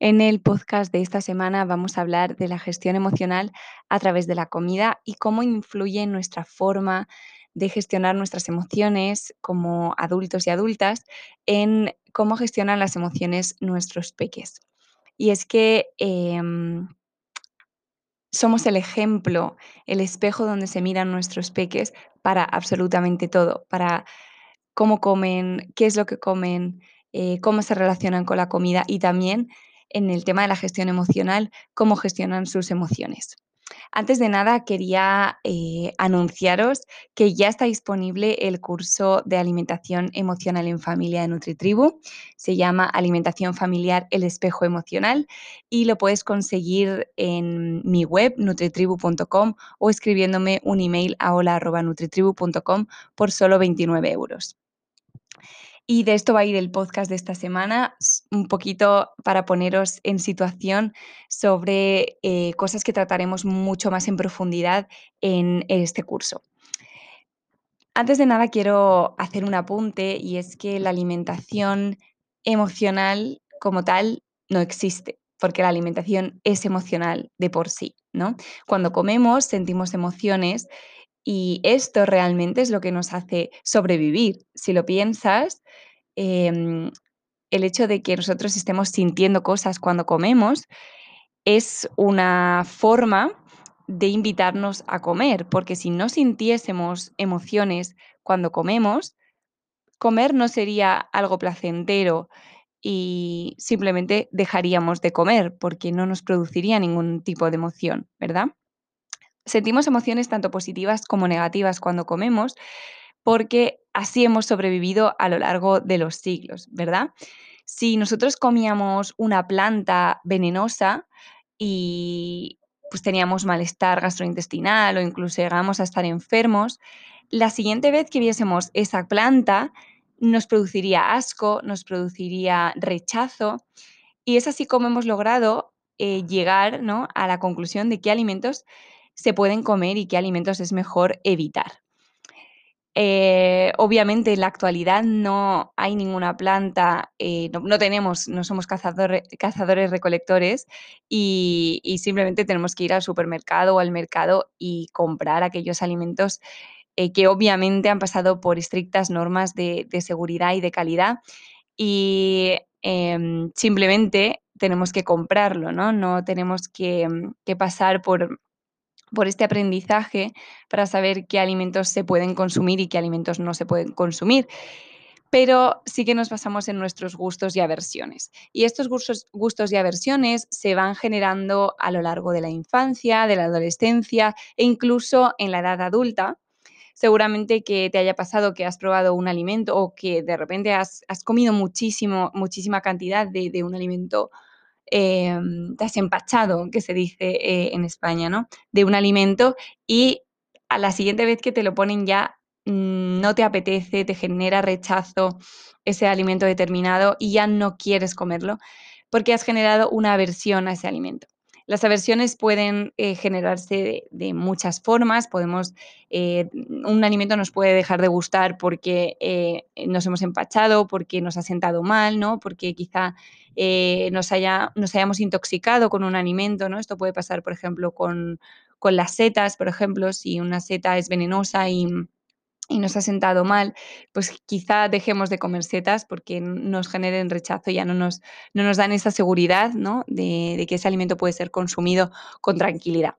En el podcast de esta semana vamos a hablar de la gestión emocional a través de la comida y cómo influye nuestra forma de gestionar nuestras emociones como adultos y adultas en cómo gestionan las emociones nuestros peques. Y es que em, somos el ejemplo, el espejo donde se miran nuestros peques para absolutamente todo, para cómo comen, qué es lo que comen, eh, cómo se relacionan con la comida y también en el tema de la gestión emocional, cómo gestionan sus emociones. Antes de nada, quería eh, anunciaros que ya está disponible el curso de alimentación emocional en familia de NutriTribu. Se llama Alimentación familiar, el espejo emocional y lo puedes conseguir en mi web nutritribu.com o escribiéndome un email a hola.nutritribu.com por solo 29 euros. Y de esto va a ir el podcast de esta semana, un poquito para poneros en situación sobre eh, cosas que trataremos mucho más en profundidad en este curso. Antes de nada quiero hacer un apunte y es que la alimentación emocional como tal no existe, porque la alimentación es emocional de por sí, ¿no? Cuando comemos sentimos emociones y esto realmente es lo que nos hace sobrevivir. Si lo piensas, em, el hecho de que nosotros estemos sintiendo cosas cuando comemos es una forma de invitarnos a comer, porque si no sintiésemos emociones cuando comemos, comer no sería algo placentero y simplemente dejaríamos de comer porque no nos produciría ningún tipo de emoción, ¿verdad? Sentimos emociones tanto positivas como negativas cuando comemos, porque así hemos sobrevivido a lo largo de los siglos, ¿verdad? Si nosotros comíamos una planta venenosa y pues teníamos malestar gastrointestinal o incluso llegamos a estar enfermos, la siguiente vez que viésemos esa planta nos produciría asco, nos produciría rechazo y es así como hemos logrado eh, llegar ¿no? a la conclusión de qué alimentos se pueden comer y qué alimentos es mejor evitar. Eh, obviamente en la actualidad no hay ninguna planta, eh, no, tenemos, no somos cazadores, recolectores y, simplemente tenemos que ir al supermercado o al mercado y comprar aquellos alimentos eh, que obviamente han pasado por estrictas normas de, seguridad y de calidad y em, simplemente tenemos que comprarlo, ¿no? No tenemos que pasar por por este aprendizaje para saber qué alimentos se pueden consumir y qué alimentos no se pueden consumir. Pero sí que nos basamos en nuestros gustos y aversiones. Y estos gustos, gustos y aversiones se van generando a lo largo de la infancia, de la adolescencia e incluso en la edad adulta. Seguramente que te haya pasado que has probado un alimento o que de repente has, comido muchísimo, muchísima cantidad de, de un alimento eh, desempachado, que se dice eh, en España, ¿no? De un alimento y a la siguiente vez que te lo ponen ya no te apetece, te genera rechazo ese alimento determinado y ya no quieres comerlo porque has generado una aversión a ese alimento. Las aversiones pueden eh, generarse de, muchas formas. Podemos, eh, un alimento nos puede dejar de gustar porque eh, nos hemos empachado, porque nos ha sentado mal, ¿no? Porque quizá nos, haya, nos hayamos intoxicado con un alimento, ¿no? Esto puede pasar, por ejemplo, con, con las setas, por ejemplo, si una seta es venenosa y y nos ha sentado mal, pues quizá dejemos de comer setas porque nos generen rechazo, ya no nos, no nos dan esa seguridad ¿no? de, que ese alimento puede ser consumido con tranquilidad.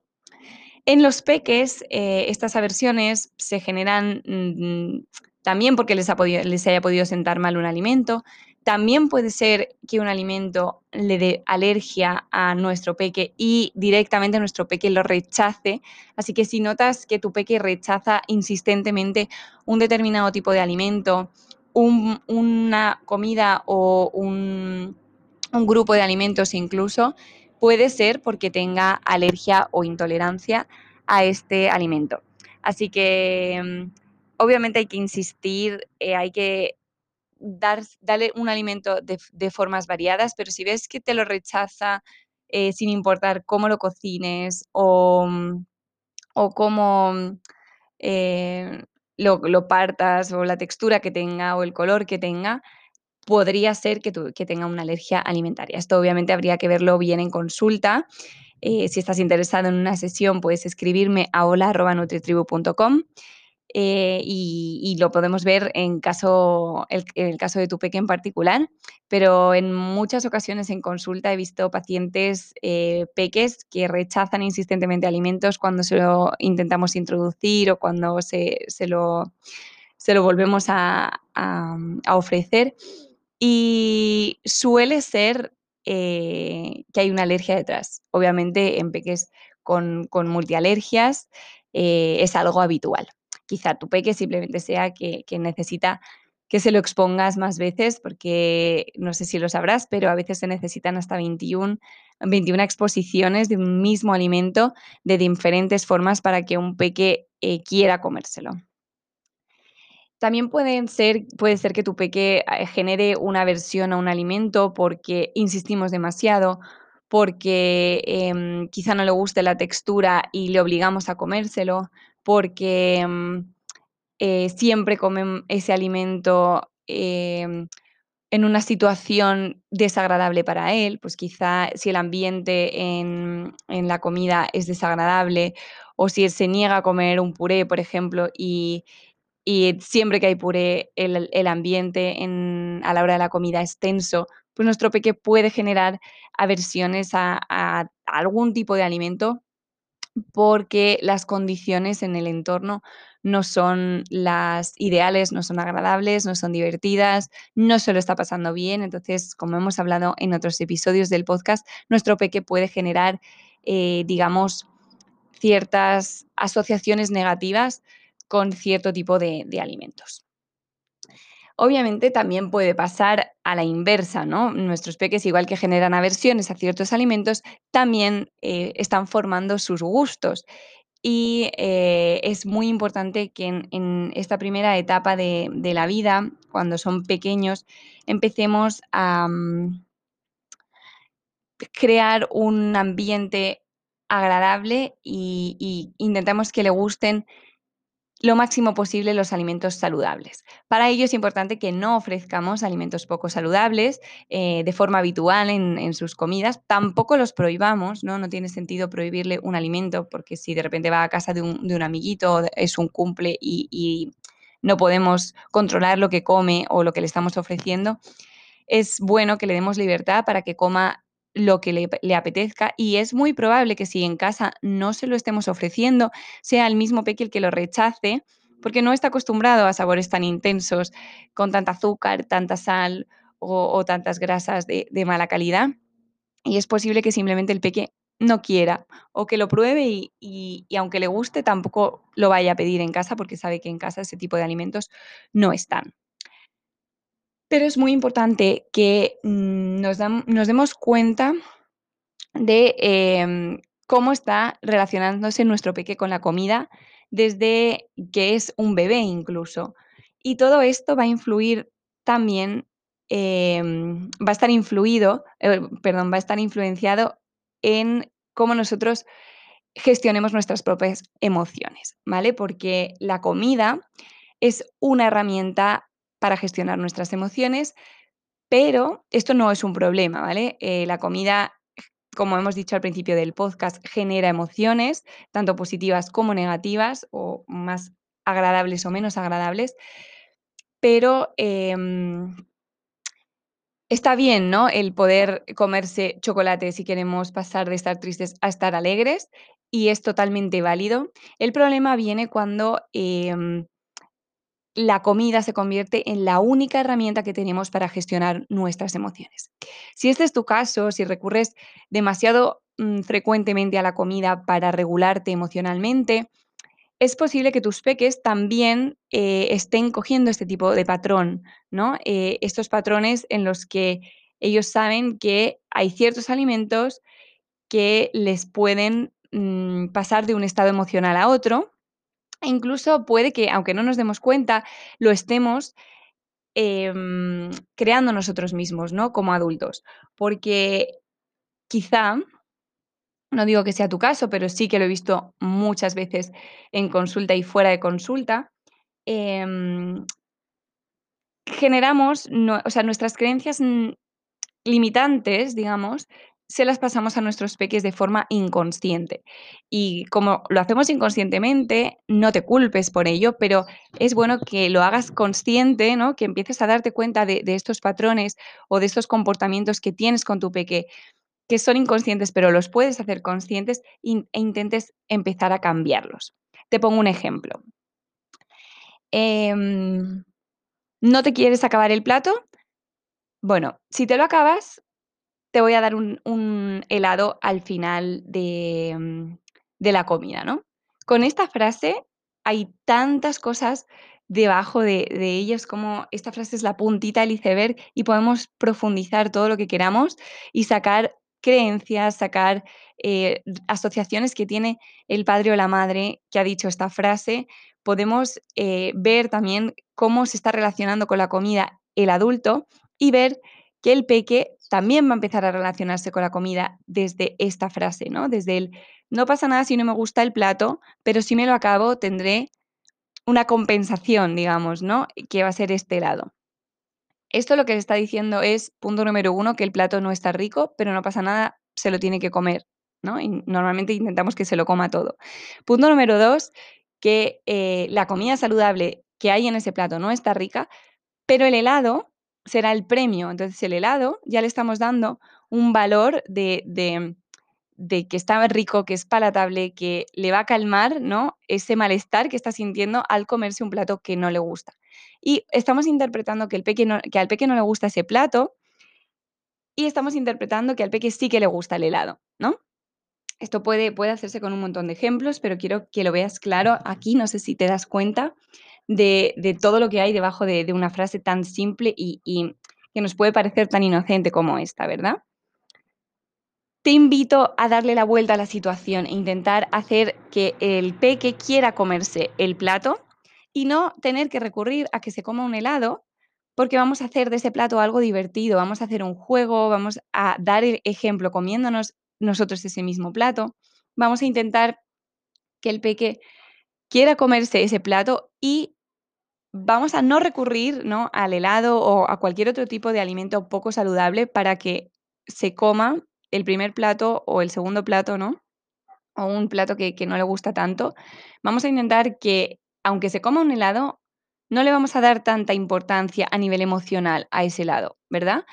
En los peques, eh, estas aversiones se generan mm, también porque les, ha podido, les haya podido sentar mal un alimento, también puede ser que un alimento le dé alergia a nuestro peque y directamente nuestro peque lo rechace. Así que si notas que tu peque rechaza insistentemente un determinado tipo de alimento, una comida o un, grupo de alimentos incluso, puede ser porque tenga alergia o intolerancia a este alimento. Así que mm, obviamente hay que insistir, eh, hay que dar, darle un alimento de, formas variadas, pero si ves que te lo rechaza eh, sin importar cómo lo cocines o, mm, o cómo mm, eh, lo, partas o la textura que tenga o el color que tenga, podría ser que, que tenga una alergia alimentaria. Esto obviamente habría que verlo bien en consulta. Eh, si estás interesado en una sesión, puedes escribirme a hola.nutritribu.com eh, y, lo podemos ver en, el, caso de tu peque en particular, pero en muchas ocasiones en consulta he visto pacientes eh, peques que rechazan insistentemente alimentos cuando se lo intentamos introducir o cuando se, lo, volvemos a, ofrecer. Y suele ser eh, que hay una alergia detrás. Obviamente en peques con, con multialergias es algo habitual quizá tu peque simplemente sea que, necesita que se lo expongas más veces, porque no sé si lo sabrás, pero a veces se necesitan hasta 21, 21 exposiciones de un mismo alimento de diferentes formas para que un peque eh, quiera comérselo. También ser, puede ser que tu peque eh, genere una aversión a un alimento porque insistimos demasiado, porque em, quizá no le guste la textura y le obligamos a comérselo, porque mm, eh, siempre comen ese alimento em, en una situación desagradable para él, pues quizá si el ambiente en, la comida es desagradable o si él se niega a comer un puré, por ejemplo, y, siempre que hay puré el, ambiente a la hora de la comida es tenso, pues nuestro peque puede generar aversiones a algún tipo de alimento porque las condiciones en el entorno no son las ideales, no son agradables, no son divertidas, no se lo está pasando bien. Entonces, como hemos hablado en otros episodios del podcast, nuestro peque puede generar, eh, digamos, ciertas asociaciones negativas con cierto tipo de alimentos. Obviamente también puede pasar a la inversa, ¿no? Nuestros peques, igual que generan aversiones a ciertos alimentos, también eh, están formando sus gustos. Y eh, es muy importante que en, esta primera etapa de, la vida, cuando son pequeños, empecemos a mm, crear un ambiente agradable y, intentamos que le gusten lo máximo posible los alimentos saludables. Para ello es importante que no ofrezcamos alimentos poco saludables eh, de forma habitual en, sus comidas. Tampoco los prohibamos, ¿no? No tiene sentido prohibirle un alimento porque si de repente va a casa de un, amiguito, es un cumple y no podemos controlar lo que come o lo que le estamos ofreciendo, es bueno que le demos libertad para que coma lo que le, apetezca y es muy probable que si en casa no se lo estemos ofreciendo, sea el mismo peque el que lo rechace porque no está acostumbrado a sabores tan intensos, con tanta azúcar, tanta sal o, tantas grasas de, mala calidad. Y es posible que simplemente el peque no quiera o que lo pruebe y, y, aunque le guste tampoco lo vaya a pedir en casa porque sabe que en casa ese tipo de alimentos no están. Pero es muy importante que mm, nos, demos cuenta de em, cómo está relacionándose nuestro peque con la comida desde que es un bebé incluso. Y todo esto va a influir también, em, va a estar influido, eh, perdón, va a estar influenciado en cómo nosotros gestionemos nuestras propias emociones, ¿vale? Porque la comida es una herramienta para gestionar nuestras emociones, pero esto no es un problema, ¿vale? Eh, la comida, como hemos dicho al principio del podcast, genera emociones, tanto positivas como negativas, o más agradables o menos agradables, pero em, está bien, ¿no? El poder comerse chocolate si queremos pasar de estar tristes a estar alegres, y es totalmente válido. El problema viene cuando em, la comida se convierte en la única herramienta que tenemos para gestionar nuestras emociones. Si este es tu caso, si recurres demasiado mm, frecuentemente a la comida para regularte emocionalmente, es posible que tus peques también eh, estén cogiendo este tipo de patrón, ¿no? Eh, estos patrones en los que ellos saben que hay ciertos alimentos que les pueden mm, pasar de un estado emocional a otro e incluso puede que, aunque no nos demos cuenta, lo estemos em, creando nosotros mismos, ¿no? Como adultos. Porque quizá, no digo que sea tu caso, pero sí que lo he visto muchas veces en consulta y fuera de consulta, em, generamos, o sea, nuestras creencias limitantes, digamos, se las pasamos a nuestros peques de forma inconsciente. Y como lo hacemos inconscientemente, no te culpes por ello, pero es bueno que lo hagas consciente, ¿no? Que empieces a darte cuenta de, estos patrones o de estos comportamientos que tienes con tu peque, que son inconscientes, pero los puedes hacer conscientes e intentes empezar a cambiarlos. Te pongo un ejemplo. Em, ¿No te quieres acabar el plato? Bueno, si te lo acabas, te voy a dar un, helado al final mm, de, la comida, ¿no? Con esta frase hay tantas cosas debajo de, ellos como esta frase es la puntita del iceberg y podemos profundizar todo lo que queramos y sacar creencias, sacar eh, asociaciones que tiene el padre o la madre que ha dicho esta frase. Podemos eh, ver también cómo se está relacionando con la comida el adulto y ver que el peque también va a empezar a relacionarse con la comida desde esta frase, ¿no? Desde el, no pasa nada si no me gusta el plato, pero si me lo acabo tendré una compensación, digamos, ¿no? Que va a ser este lado. Esto lo que le está diciendo es, punto número uno, que el plato no está rico, pero no pasa nada, se lo tiene que comer, ¿no? Y normalmente intentamos que se lo coma todo. Punto número dos, que eh, la comida saludable que hay en ese plato no está rica, pero el helado será el premio. Entonces, el helado ya le estamos dando un valor de, de, que está rico, que es palatable, que le va a calmar ¿no? ese malestar que está sintiendo al comerse un plato que no le gusta. Y estamos interpretando que, que al peque no le gusta ese plato y estamos interpretando que al peque sí que le gusta el helado, ¿no? Esto puede, puede hacerse con un montón de ejemplos, pero quiero que lo veas claro aquí, no sé si te das cuenta de, todo lo que hay debajo de, una frase tan simple y, que nos puede parecer tan inocente como esta, ¿verdad? Te invito a darle la vuelta a la situación e intentar hacer que el peque quiera comerse el plato y no tener que recurrir a que se coma un helado porque vamos a hacer de ese plato algo divertido, vamos a hacer un juego, vamos a dar el ejemplo comiéndonos nosotros ese mismo plato, vamos a intentar que el peque quiera comerse ese plato y vamos a no recurrir ¿no? al helado o a cualquier otro tipo de alimento poco saludable para que se coma el primer plato o el segundo plato, ¿no? O un plato que, que no le gusta tanto. Vamos a intentar que, aunque se coma un helado, no le vamos a dar tanta importancia a nivel emocional a ese helado, ¿verdad?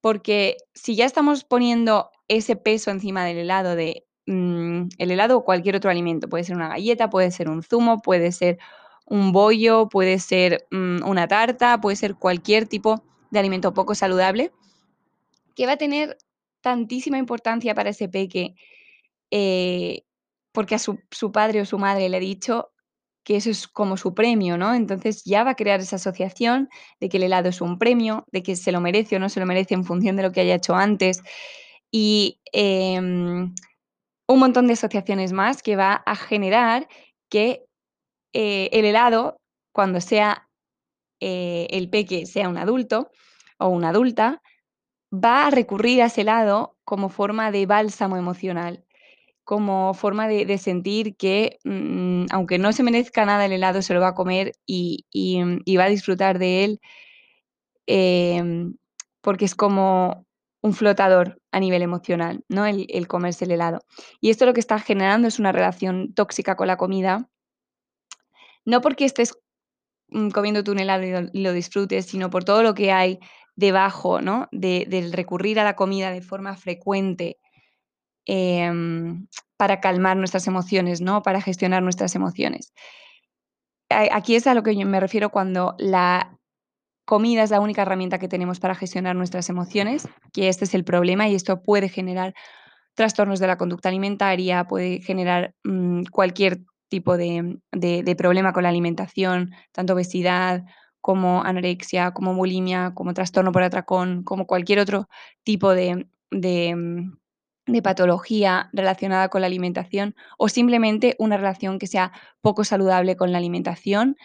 Porque si ya estamos poniendo ese peso encima del helado de mm, el helado o cualquier otro alimento, puede ser una galleta, puede ser un zumo, puede ser un bollo, puede ser mm, una tarta, puede ser cualquier tipo de alimento poco saludable, que va a tener tantísima importancia para ese peque, eh, porque a su, su, padre o su madre le ha dicho que eso es como su premio, ¿no? Entonces ya va a crear esa asociación de que el helado es un premio, de que se lo merece o no se lo merece en función de lo que haya hecho antes. Y em, un montón de asociaciones más que va a generar que eh, el helado, cuando sea eh, el peque sea un adulto o una adulta, va a recurrir a ese helado como forma de bálsamo emocional. como forma de, sentir que mm, aunque no se merezca nada el helado, se lo va a comer y, va a disfrutar de él em, porque es como un flotador a nivel emocional, ¿no? El, comerse el helado. Y esto lo que está generando es una relación tóxica con la comida, no porque estés mm, comiendo tu helado y lo, disfrutes, sino por todo lo que hay debajo, ¿no? De, del recurrir a la comida de forma frecuente em, para calmar nuestras emociones, ¿no? Para gestionar nuestras emociones. Aquí es a lo que yo me refiero cuando la comida es la única herramienta que tenemos para gestionar nuestras emociones, que este es el problema y esto puede generar trastornos de la conducta alimentaria, puede generar mm, cualquier tipo de, problema con la alimentación, tanto obesidad como anorexia, como bulimia, como trastorno por atracón, como cualquier otro tipo de, de patología relacionada con la alimentación o simplemente una relación que sea poco saludable con la alimentación.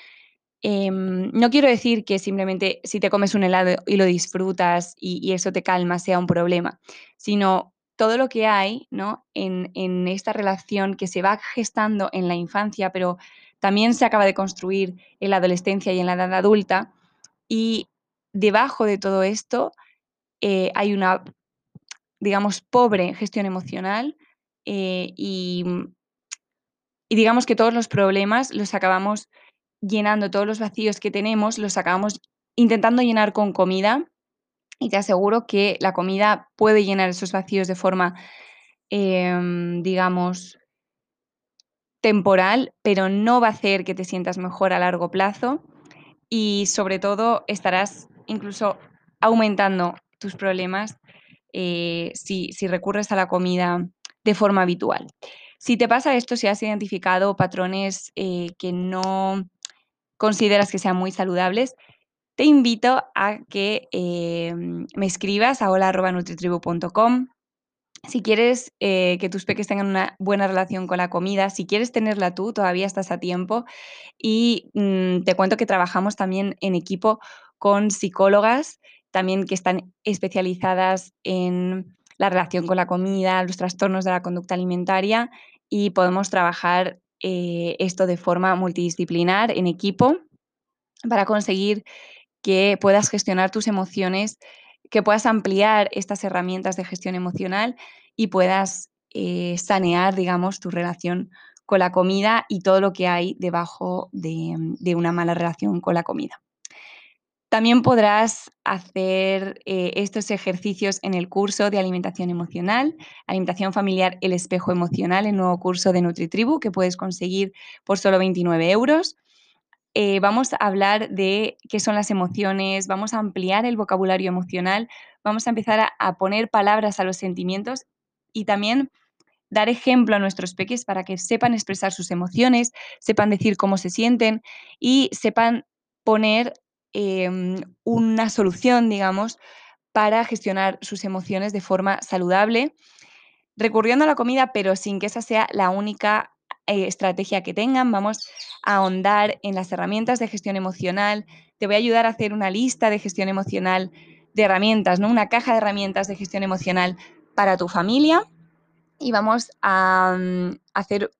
Em, no quiero decir que simplemente si te comes un helado y lo disfrutas y, eso te calma sea un problema, sino todo lo que hay ¿no? en, esta relación que se va gestando en la infancia, pero también se acaba de construir en la adolescencia y en la edad adulta. Y debajo de todo esto eh, hay una, digamos, pobre gestión emocional eh, y, y digamos que todos los problemas los acabamos llenando todos los vacíos que tenemos, los acabamos intentando llenar con comida y te aseguro que la comida puede llenar esos vacíos de forma, em, digamos, temporal, pero no va a hacer que te sientas mejor a largo plazo y sobre todo estarás incluso aumentando tus problemas eh, si, recurres a la comida de forma habitual. Si te pasa esto, si has identificado patrones eh, que no consideras que sean muy saludables, te invito a que em, me escribas a hola.nutritribu.com. Si quieres eh, que tus peques tengan una buena relación con la comida, si quieres tenerla tú, todavía estás a tiempo. Y mm, te cuento que trabajamos también en equipo con psicólogas, también que están especializadas en la relación con la comida, los trastornos de la conducta alimentaria y podemos trabajar eh, esto de forma multidisciplinar, en equipo, para conseguir que puedas gestionar tus emociones, que puedas ampliar estas herramientas de gestión emocional y puedas eh, sanear, digamos, tu relación con la comida y todo lo que hay debajo de una mala relación con la comida. También podrás hacer eh, estos ejercicios en el curso de alimentación emocional, alimentación familiar, el espejo emocional, el nuevo curso de NutriTribu que puedes conseguir por solo 29 euros. Eh, vamos a hablar de qué son las emociones, vamos a ampliar el vocabulario emocional, vamos a empezar a poner palabras a los sentimientos y también dar ejemplo a nuestros peques para que sepan expresar sus emociones, sepan decir cómo se sienten y sepan poner Em, una solución, digamos, para gestionar sus emociones de forma saludable, recurriendo a la comida, pero sin que esa sea la única eh, estrategia que tengan. Vamos a ahondar en las herramientas de gestión emocional. Te voy a ayudar a hacer una lista de gestión emocional de herramientas, ¿no? Una caja de herramientas de gestión emocional para tu familia. Y vamos a mm, hacer,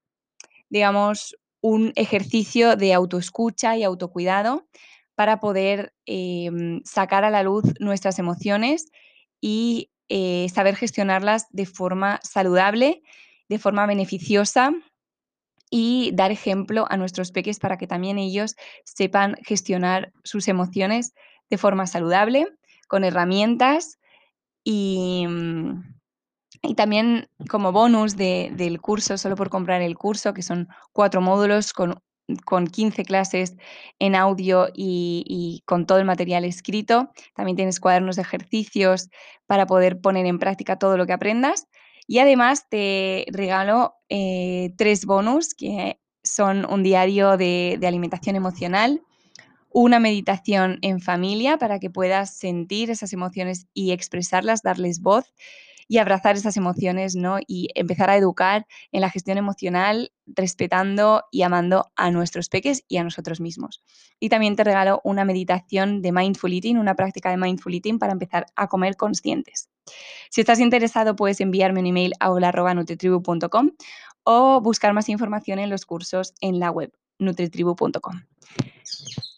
digamos, un ejercicio de autoescucha y autocuidado para poder em, sacar a la luz nuestras emociones y eh, saber gestionarlas de forma saludable, de forma beneficiosa y dar ejemplo a nuestros peques para que también ellos sepan gestionar sus emociones de forma saludable, con herramientas y, mm, y también como bonus del curso, solo por comprar el curso, que son cuatro módulos con con 15 clases en audio y, con todo el material escrito. También tienes cuadernos de ejercicios para poder poner en práctica todo lo que aprendas. Y además te regalo eh, tres bonus que son un diario de, de alimentación emocional, una meditación en familia para que puedas sentir esas emociones y expresarlas, darles voz y abrazar esas emociones, ¿no? Y empezar a educar en la gestión emocional, respetando y amando a nuestros peques y a nosotros mismos. Y también te regalo una meditación de mindful eating, una práctica de mindful eating para empezar a comer conscientes. Si estás interesado, puedes enviarme un email a hola.nutritribu.com o buscar más información en los cursos en la web nutritribu.com.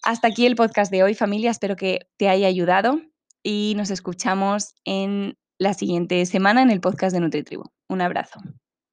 Hasta aquí el podcast de hoy, familia. Espero que te haya ayudado y nos escuchamos en la siguiente semana en el podcast de NutriTribu. Un abrazo.